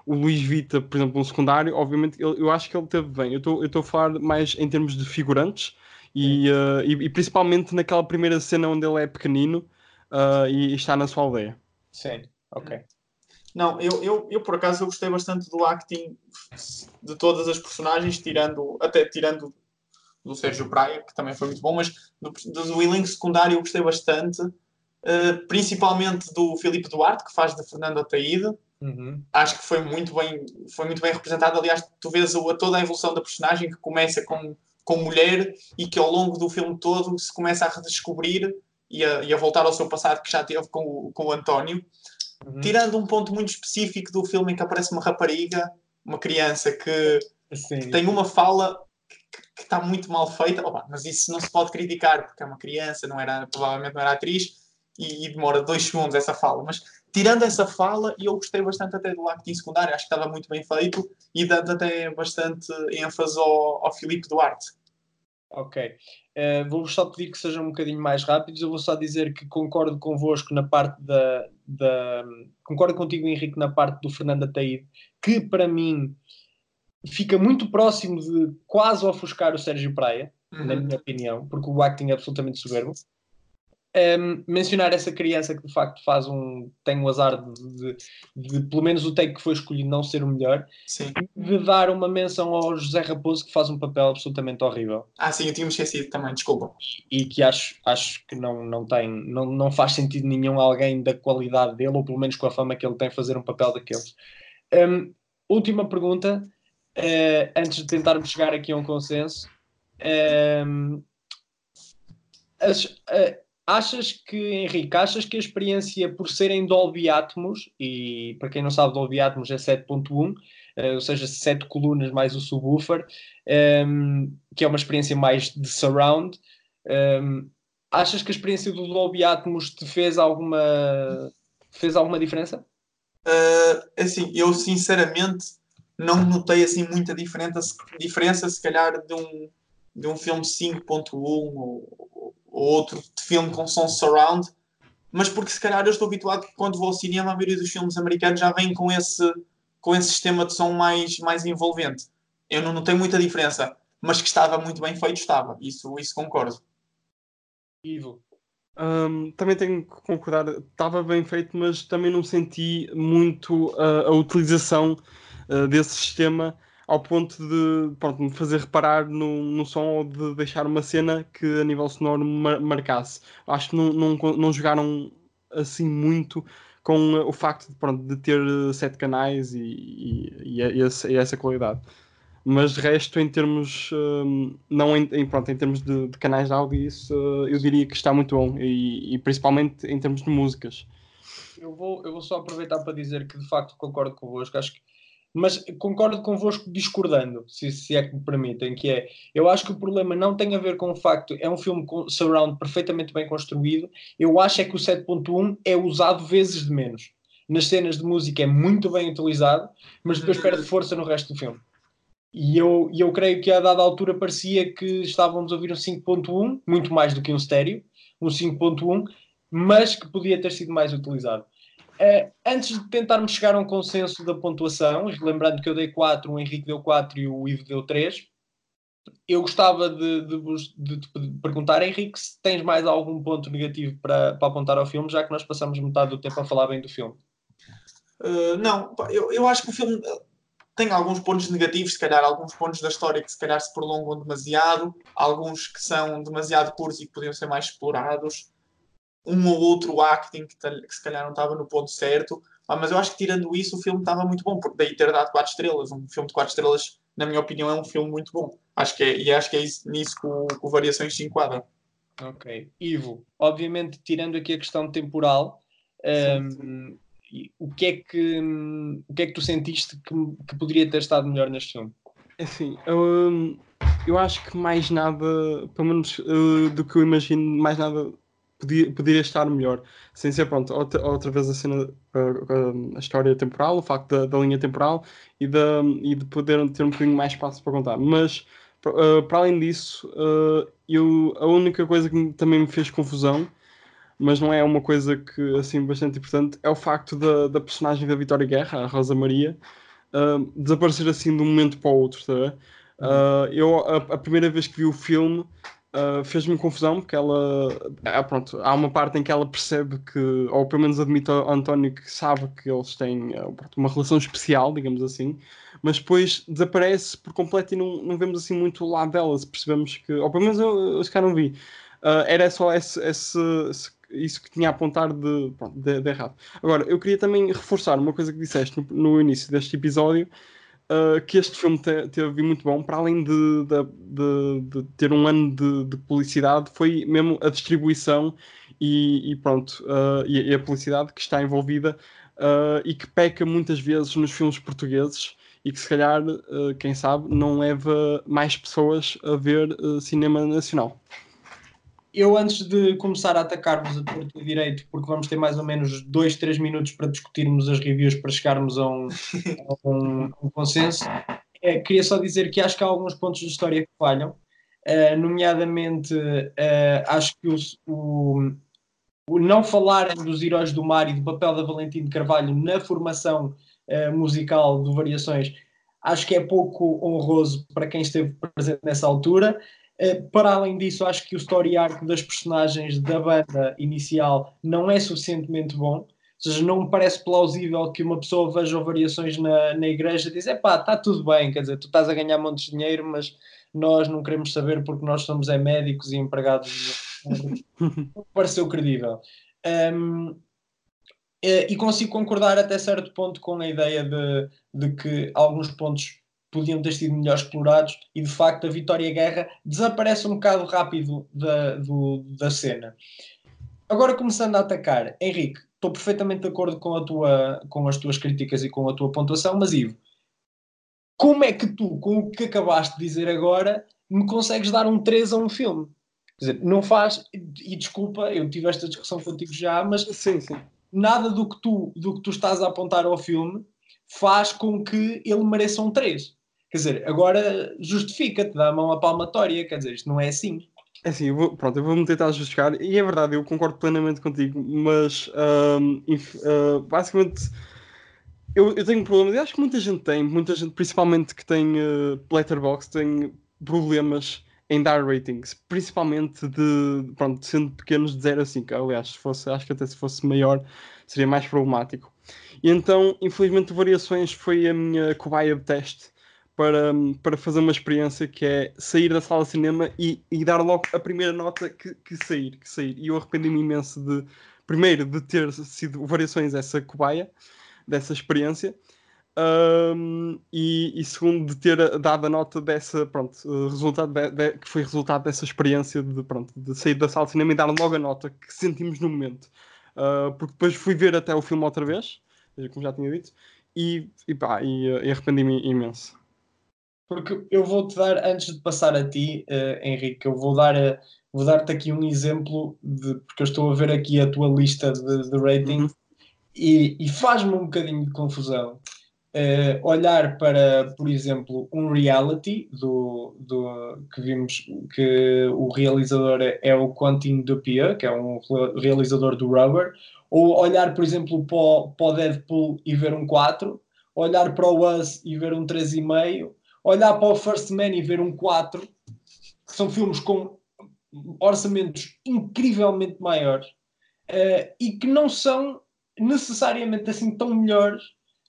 o Luís Vita, por exemplo, um secundário, obviamente eu, eu acho que ele teve bem. Eu estou a falar mais em termos de figurantes, e, uh, e, e, principalmente naquela primeira cena onde ele é pequenino uh, e, e, está na sua aldeia. Sim, ok. Não, eu, eu, eu por acaso eu gostei bastante do acting de todas as personagens, tirando até tirando do Sérgio Praia, que também foi muito bom, mas do, do elenco secundário eu gostei bastante, uh, principalmente do Filipe Duarte, que faz de Fernando Ataíde. Uhum. Acho que foi muito bem, foi muito bem representado. Aliás, tu vês a, toda a evolução da personagem que começa com com mulher e que ao longo do filme todo se começa a redescobrir e a, e a voltar ao seu passado que já teve com o, com o António. Uhum. Tirando um ponto muito específico do filme em que aparece uma rapariga, uma criança que, que tem uma fala que está muito mal feita, Opa, mas isso não se pode criticar porque é uma criança, não era, provavelmente não era atriz e, e demora dois segundos essa fala. Mas tirando essa fala, eu gostei bastante até do acting secundário, acho que estava muito bem feito e dando até bastante ênfase ao, ao Filipe Duarte. Ok. Uh, vou só pedir que sejam um bocadinho mais rápidos. Eu vou só dizer que concordo convosco na parte da. da concordo contigo, Henrique, na parte do Fernando Ataíde, que para mim fica muito próximo de quase ofuscar o Sérgio Praia, uhum. na minha opinião, porque o acting é absolutamente soberbo um, mencionar essa criança que de facto faz um tem o azar de, de, de, pelo menos o take que foi escolhido não ser o melhor sim. de dar uma menção ao José Raposo que faz um papel absolutamente horrível. Ah sim, eu tinha esquecido também, desculpa. E que acho, acho que não, não tem não, não faz sentido nenhum alguém da qualidade dele ou pelo menos com a fama que ele tem fazer um papel daqueles. Um, última pergunta uh, antes de tentarmos chegar aqui a um consenso. Um, as, uh, Achas que, Henrique, achas que a experiência por serem Dolby Atmos, e para quem não sabe, Dolby Atmos é 7.1, uh, eh, ou seja, 7 colunas mais o subwoofer, um, ehm, que é uma experiência mais de surround, um, ehm, achas que a experiência do Dolby Atmos te fez alguma, fez alguma diferença? Uh, assim, eu sinceramente não notei assim muita diferença, diferença se calhar de um, de um filme 5.1 ou, ou outro filme com som surround, mas porque se calhar eu estou habituado que quando vou ao cinema a maioria dos filmes americanos já vem com esse, com esse sistema de som mais, mais envolvente. Eu não notei muita diferença, mas que estava muito bem feito, estava. Isso, isso concordo. Ivo. Um, também tenho que concordar, estava bem feito, mas também não senti muito uh, a utilização uh, desse sistema ao ponto de pronto, me fazer reparar no, no som ou de deixar uma cena que a nível sonoro me marcasse. Acho que não, não, não jogaram assim muito com o facto de, pronto, de ter sete canais e, e, e, essa, e essa qualidade mas de resto, em termos, um, não em, em, pronto, em termos de, de, canais de áudio, isso uh, eu diria que está muito bom, e, e, principalmente em termos de músicas. Eu vou, eu vou só aproveitar para dizer que de facto concordo convosco, acho que, mas concordo convosco discordando, se, se é que me permitem, que é, eu acho que o problema não tem a ver com o facto, é um filme com surround perfeitamente bem construído, eu acho é que o 7.1 é usado vezes de menos. Nas cenas de música é muito bem utilizado, mas depois uhum. perde força no resto do filme. E eu, eu creio que a dada altura parecia que estávamos a ouvir um 5.1, muito mais do que um estéreo, um 5.1, mas que podia ter sido mais utilizado. Uh, antes de tentarmos chegar a um consenso da pontuação, lembrando que eu dei 4, o Henrique deu 4 e o Ivo deu 3, eu gostava de, de, de, de, perguntar, Henrique, se tens mais algum ponto negativo para, para apontar ao filme, já que nós passamos metade do tempo a falar bem do filme. Uh, não, eu, eu acho que o filme tem alguns pontos negativos, se calhar alguns pontos da história que se calhar se prolongam demasiado, alguns que são demasiado curtos e que podiam ser mais explorados, um ou outro acting que, que se calhar não estava no ponto certo, ah, mas eu acho que tirando isso o filme estava muito bom, porque daí ter dado 4 estrelas, um filme de 4 estrelas, na minha opinião, é um filme muito bom. Acho que é, e acho que é isso, nisso que o, que o Variações se enquadra. Ok. Ivo, obviamente, tirando aqui a questão temporal, um, o que é que o que é que tu sentiste que, que poderia ter estado melhor neste filme? É assim, eu, eu acho que mais nada, pelo menos uh, do que eu imagino, mais nada podia, poderia estar melhor. Sem ser, pronto, outra, outra vez a cena, a, a história temporal, o facto da, da linha temporal e, da, e de poder ter um bocadinho mais espaço para contar. Mas, uh, para além disso, uh, eu, a única coisa que também me fez confusão mas não é uma coisa que, assim, bastante importante, é o facto da, da personagem da Vitória Guerra, a Rosa Maria, uh, desaparecer assim de um momento para o outro, tá? Eu, a, a, primeira vez que vi o filme, uh, fez-me confusão, porque ela, ah, pronto, há uma parte em que ela percebe que, ou pelo menos admite ao António que sabe que eles têm pronto, uma relação especial, digamos assim, mas depois desaparece por completo e não, não vemos assim muito o lado dela, percebemos que, ou pelo menos eu, eu sequer não vi, era só esse, esse, esse isso que tinha a apontar de, pronto, de, de, errado. Agora, eu queria também reforçar uma coisa que disseste no, no início deste episódio, uh, que este filme te, teve muito bom, para além de, de, de ter um ano de, publicidade, foi mesmo a distribuição e, e pronto, uh, e, e, a publicidade que está envolvida uh, e que peca muitas vezes nos filmes portugueses e que se calhar, quem sabe, não leva mais pessoas a ver cinema nacional eu antes de começar a atacar-vos a torto direito, porque vamos ter mais ou menos dois, três minutos para discutirmos as reviews para chegarmos a um, a um, um consenso, é, queria só dizer que acho que há alguns pontos de história que falham, uh, nomeadamente uh, acho que o, o, o, não falarem dos heróis do mar e do papel da Valentim de Carvalho na formação uh, musical do Variações, acho que é pouco honroso para quem esteve presente nessa altura. Eh, para além disso, acho que o story arc das personagens da banda inicial não é suficientemente bom. Ou seja, não me parece plausível que uma pessoa veja variações na, na igreja e diz: é pá, está tudo bem, quer dizer, tu estás a ganhar montes de dinheiro, mas nós não queremos saber porque nós somos é médicos e empregados. *laughs* não pareceu credível. Um, eh, e consigo concordar até certo ponto com a ideia de, de que alguns pontos podiam ter sido melhor explorados e de facto a Vitória Guerra desaparece um bocado rápido da, do, da cena. Agora começando a atacar, Henrique, estou perfeitamente de acordo com, a tua, com as tuas críticas e com a tua pontuação, mas Ivo, como é que tu, com o que acabaste de dizer agora, me consegues dar um 3 a um filme? Quer dizer, não faz, e desculpa, eu tive esta discussão contigo já, mas sim, sim. nada do que, tu, do que tu estás a apontar ao filme faz com que ele mereça um 3. Quer dizer, agora justifica-te, dá a mão à palmatória, quer dizer, isto não é assim. É assim, eu vou, pronto, eu vou-me tentar justificar, e é verdade, eu concordo plenamente contigo, mas um, uh, basicamente eu, eu tenho problemas, e acho que muita gente tem, muita gente, principalmente que tem uh, letterbox, tem problemas em dar ratings, principalmente de, pronto, sendo pequenos de 0 a 5. Aliás, se fosse, acho que até se fosse maior seria mais problemático. E então, infelizmente, Variações foi a minha cobaia de teste para, para fazer uma experiência que é sair da sala de cinema e, e dar logo a primeira nota que, que sair, que sair. E eu arrependi-me imenso de, primeiro, de ter sido variações essa cobaia dessa experiência. Um, e, e, segundo de ter dado a nota dessa pronto resultado de, de, que foi resultado dessa experiência de pronto de sair da sala de cinema e dar logo a nota que sentimos no momento uh, porque depois fui ver até o filme outra vez como já tinha dito e, e, pá, e, e arrependi-me imenso porque eu vou-te dar antes de passar a ti uh, Henrique eu vou dar uh, vou dar-te aqui um exemplo de porque eu estou a ver aqui a tua lista de, de rating uhum. e, e faz-me um bocadinho de confusão Uh, olhar para, por exemplo, um reality do, do, que vimos que o realizador é, é o Quentin Dupieux, que é um realizador do Rubber, ou olhar, por exemplo, para o, para o Deadpool e ver um 4, olhar para o Us e ver um 3,5, olhar para o First Man e ver um 4, que são filmes com orçamentos incrivelmente maiores uh, e que não são necessariamente assim tão melhores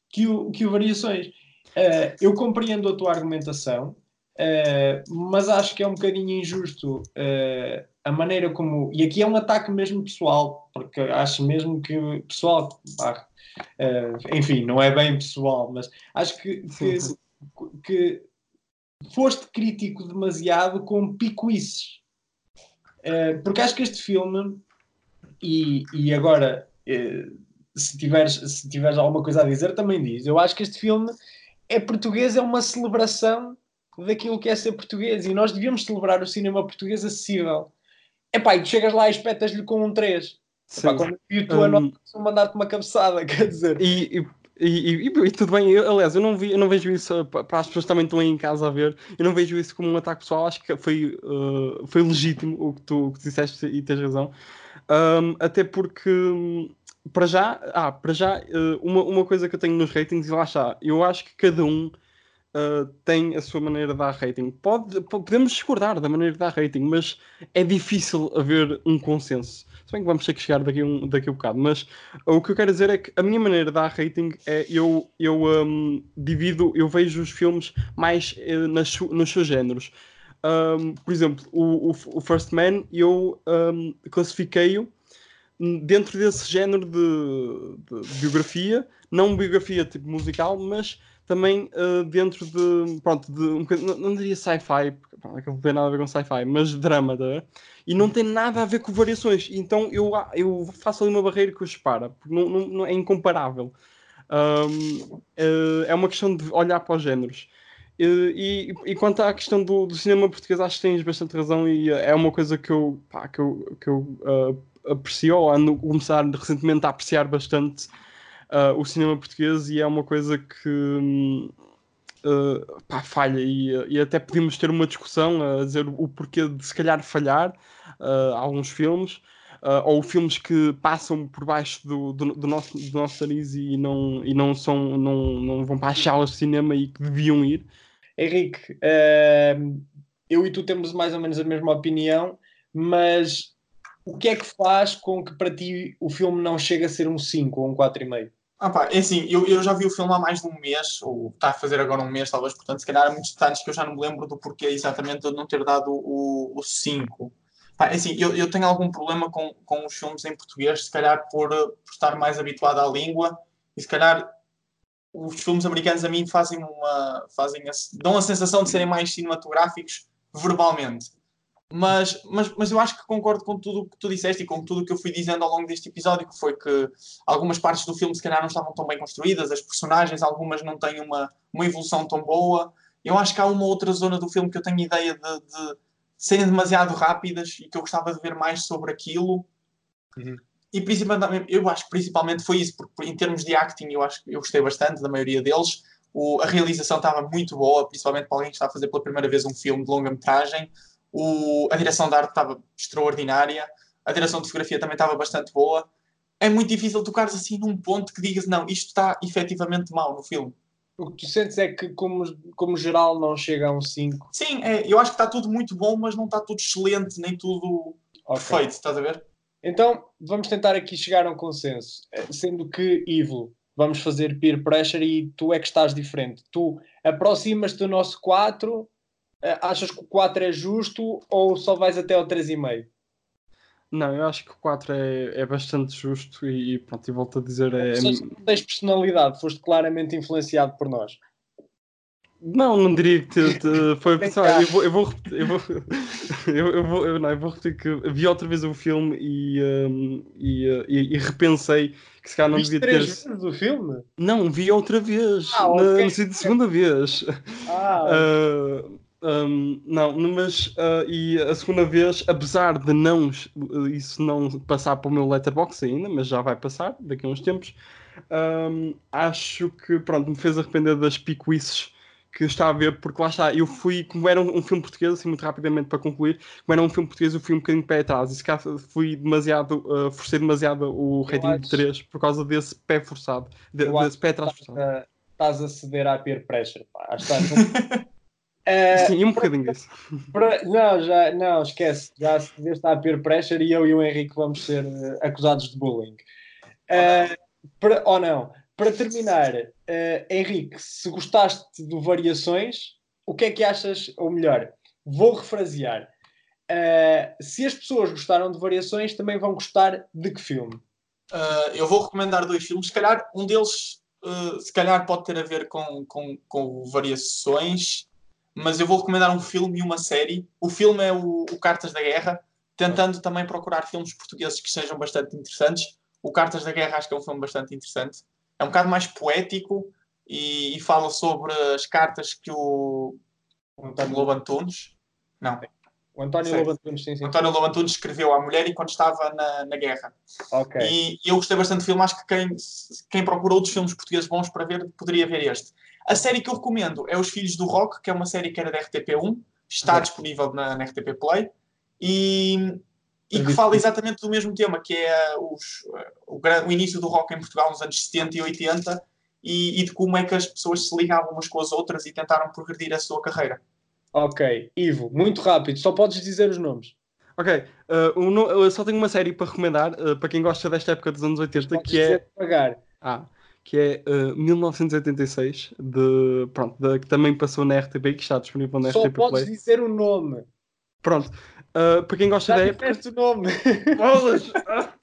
que o, que o Variações. Uh, eu compreendo a tua argumentação, uh, mas acho que é um bocadinho injusto a maneira como. E aqui é um ataque mesmo pessoal, porque acho mesmo que pessoal. Enfim, não é bem pessoal, mas acho que, que, que foste crítico demasiado com picuices. porque acho que este filme, e, e agora se tiveres, se tiveres alguma coisa a dizer, também diz. Eu acho que este filme é português, é uma celebração daquilo que é ser português e nós devíamos celebrar o cinema português acessível. É pá, e tu chegas lá e espetas-lhe com um 3. Epá, quando vi tu a nota, um... mandar-te uma cabeçada, *laughs* quer dizer. E, e... E, e, e, tudo bem, eu, aliás, eu não, vi, eu não vejo isso para as pessoas que também estão aí em casa a ver. Eu não vejo isso como um ataque pessoal. Acho que foi, uh, foi legítimo o que tu, o que disseste e tens razão. Um, até porque para já, ah, para já uh, uma, uma coisa que eu tenho nos ratings, e lá está, eu acho que cada um uh, tem a sua maneira de dar rating. Pode, podemos discordar da maneira de dar rating, mas é difícil haver um consenso. Se bem que vamos ter que chegar daqui, um, daqui a um bocado, mas uh, o que eu quero dizer é que a minha maneira de dar rating é eu, eu um, divido, eu vejo os filmes mais nas, nos seus géneros. Um, por exemplo, o, o, o, First Man eu classifiquei-o dentro desse género de, de, biografia, não biografia tipo musical, mas também uh, dentro de, pronto, de um não, não diria sci-fi, porque não tem nada a ver com sci-fi, mas drama, tá? e não tem nada a ver com variações, então eu, eu faço ali uma barreira que eu separa, porque não, não, não é incomparável. Um, uh, eh, é uma questão de olhar para os géneros. E, e, e, quanto à questão do, do, cinema português, acho que tens bastante razão e é uma coisa que eu, pá, que eu, que eu uh, aprecio ou ando começar recentemente a apreciar bastante uh, o cinema português e é uma coisa que uh, pá, falha e, e, até podíamos ter uma discussão a dizer o porquê de se calhar falhar uh, alguns filmes ou filmes que passam por baixo do, do, do, nosso, do nosso nariz e não, e não, são, não, não vão para as salas de cinema e que deviam ir. Henrique, eu e tu temos mais ou menos a mesma opinião, mas o que é que faz com que para ti o filme não chegue a ser um 5 ou um 4,5? Ah pá, é assim, eu, eu já vi o filme há mais de um mês, ou está a fazer agora um mês, talvez, portanto, se calhar há muitos detalhes que eu já não me lembro do porquê exatamente de não ter dado o 5. Pá, é assim, eu, eu tenho algum problema com, com os filmes em português, se calhar por, por estar mais habituado à língua, e se calhar os filmes americanos a mim fazem uma. Fazem a, dão a sensação de serem mais cinematográficos verbalmente. Mas, mas, mas eu acho que concordo com tudo o que tu disseste e com tudo o que eu fui dizendo ao longo deste episódio, que foi que algumas partes do filme se calhar não estavam tão bem construídas, as personagens, algumas não têm uma, uma evolução tão boa. Eu acho que há uma outra zona do filme que eu tenho ideia de, de serem demasiado rápidas e que eu gostava de ver mais sobre aquilo. Uhum. E principalmente, eu acho que principalmente foi isso, porque em termos de acting eu acho que eu gostei bastante da maioria deles. O, a realização estava muito boa, principalmente para alguém que está a fazer pela primeira vez um filme de longa-metragem. O, a direção de arte estava extraordinária, a direção de fotografia também estava bastante boa. É muito difícil tocares assim num ponto que digas, não, isto está efetivamente mal no filme. O que tu sentes é que, como, como geral, não chega a um 5. Sim, é, eu acho que está tudo muito bom, mas não está tudo excelente, nem tudo okay. perfeito, estás a ver? Então, vamos tentar aqui chegar a um consenso. Eh, sendo que Ivo, vamos fazer peer pressure e tu é que estás diferente. Tu aproximas-te do nosso 4, eh, achas que o 4 é justo ou só vais até ao 3,5? Não, eu acho que o 4 é, é bastante justo e pronto, e volto a dizer. É... Não tens personalidade, foste claramente influenciado por nós. Não, não diria que te, te, foi. Eu vou, eu vou repetir. Eu vou, *laughs* eu, vou, eu, não, eu vou repetir que vi outra vez o filme e, um, e, e, e, repensei que se calhar não Viste devia três ter. vezes o filme? Não, vi outra vez. Ah, na, de segunda vez. Ah, Uh, *laughs* um, não, mas uh, e a segunda vez, apesar de não isso não passar para o meu letterbox ainda, mas já vai passar daqui a uns tempos, um, acho que pronto, me fez arrepender das picuices que está a ver, porque lá está, eu fui, como era um, um, filme português, assim muito rapidamente para concluir, como era um filme português, eu fui um bocadinho pé atrás, e se calhar fui demasiado, uh, forcei demasiado o rating acho- de 3 por causa desse pé forçado, de- desse pé atrás estás forçado. a- estás a ceder à peer pressure. Pá. Acho que *laughs* estás- Eh, Sim, um bocadinho disso. para- não, já, não, esquece. Já se cedeste à peer pressure e eu e o Henrique vamos ser eh, acusados de bullying. Eh, para- ou não. Para terminar, Henrique, se gostaste do Variações, o que é que achas? Ou melhor, vou refrasear. Se as pessoas gostaram de Variações, também vão gostar de que filme? Uh, eu vou recomendar dois filmes. Se calhar um deles, uh, se calhar pode ter a ver com, com, com variações, mas eu vou recomendar um filme e uma série. O filme é o, o Cartas da Guerra, tentando também procurar filmes portugueses que sejam bastante interessantes. O Cartas da Guerra acho que é um filme bastante interessante. É um bocado mais poético e, e fala sobre as cartas que o, O António, Lobo Antunes, não, o António. Lobo Antunes, sim, sim. António Lobo Antunes escreveu à mulher enquanto estava na, na guerra. Ok. E eu gostei bastante do filme. Acho que quem, quem procura outros filmes portugueses bons para ver, poderia ver este. A série que eu recomendo é Os Filhos do Rock, que é uma série que era da RTP1, está Uhum. disponível na, na RTP Play, e, e que fala exatamente do mesmo tema, que é os, o, gran- o início do rock em Portugal nos anos 70 e 80, e, e de como é que as pessoas se ligavam umas com as outras e tentaram progredir a sua carreira. Ok, Ivo, muito rápido, só podes dizer os nomes. Ok, uh, o no- eu só tenho uma série para recomendar uh, para quem gosta desta época dos anos 80, Podes que é, devagar. ah, que é uh, 1986, de, pronto, da- que também passou na RTP, que está disponível na Só RTP podes Play. dizer o nome. Pronto, uh, para quem gosta Já da época. disseste o nome. *laughs* Bolas! *laughs*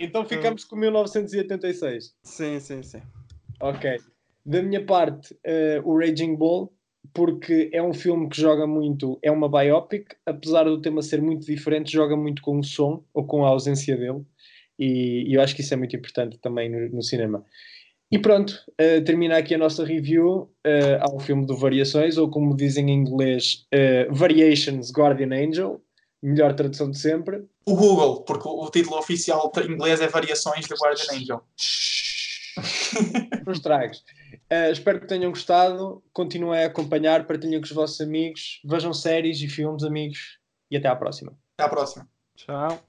Então ficamos com 1986. sim, sim, sim. Ok. Da minha parte, eh, o Raging Bull, porque é um filme que joga muito, é uma biopic, apesar do tema ser muito diferente, joga muito com o som ou com a ausência dele, e, e eu acho que isso é muito importante também no, no cinema. E pronto, eh, termina aqui a nossa review eh, ao filme do Variações, ou como dizem em inglês, eh, Variations Guardian Angel, melhor tradução de sempre. O Google, porque o, o título oficial em inglês é Variações de Guardian Angel. Não estragues. Uh, espero que tenham gostado. Continuem a acompanhar, partilhem com os vossos amigos, vejam séries e filmes, amigos, e até à próxima. Até à próxima. Tchau.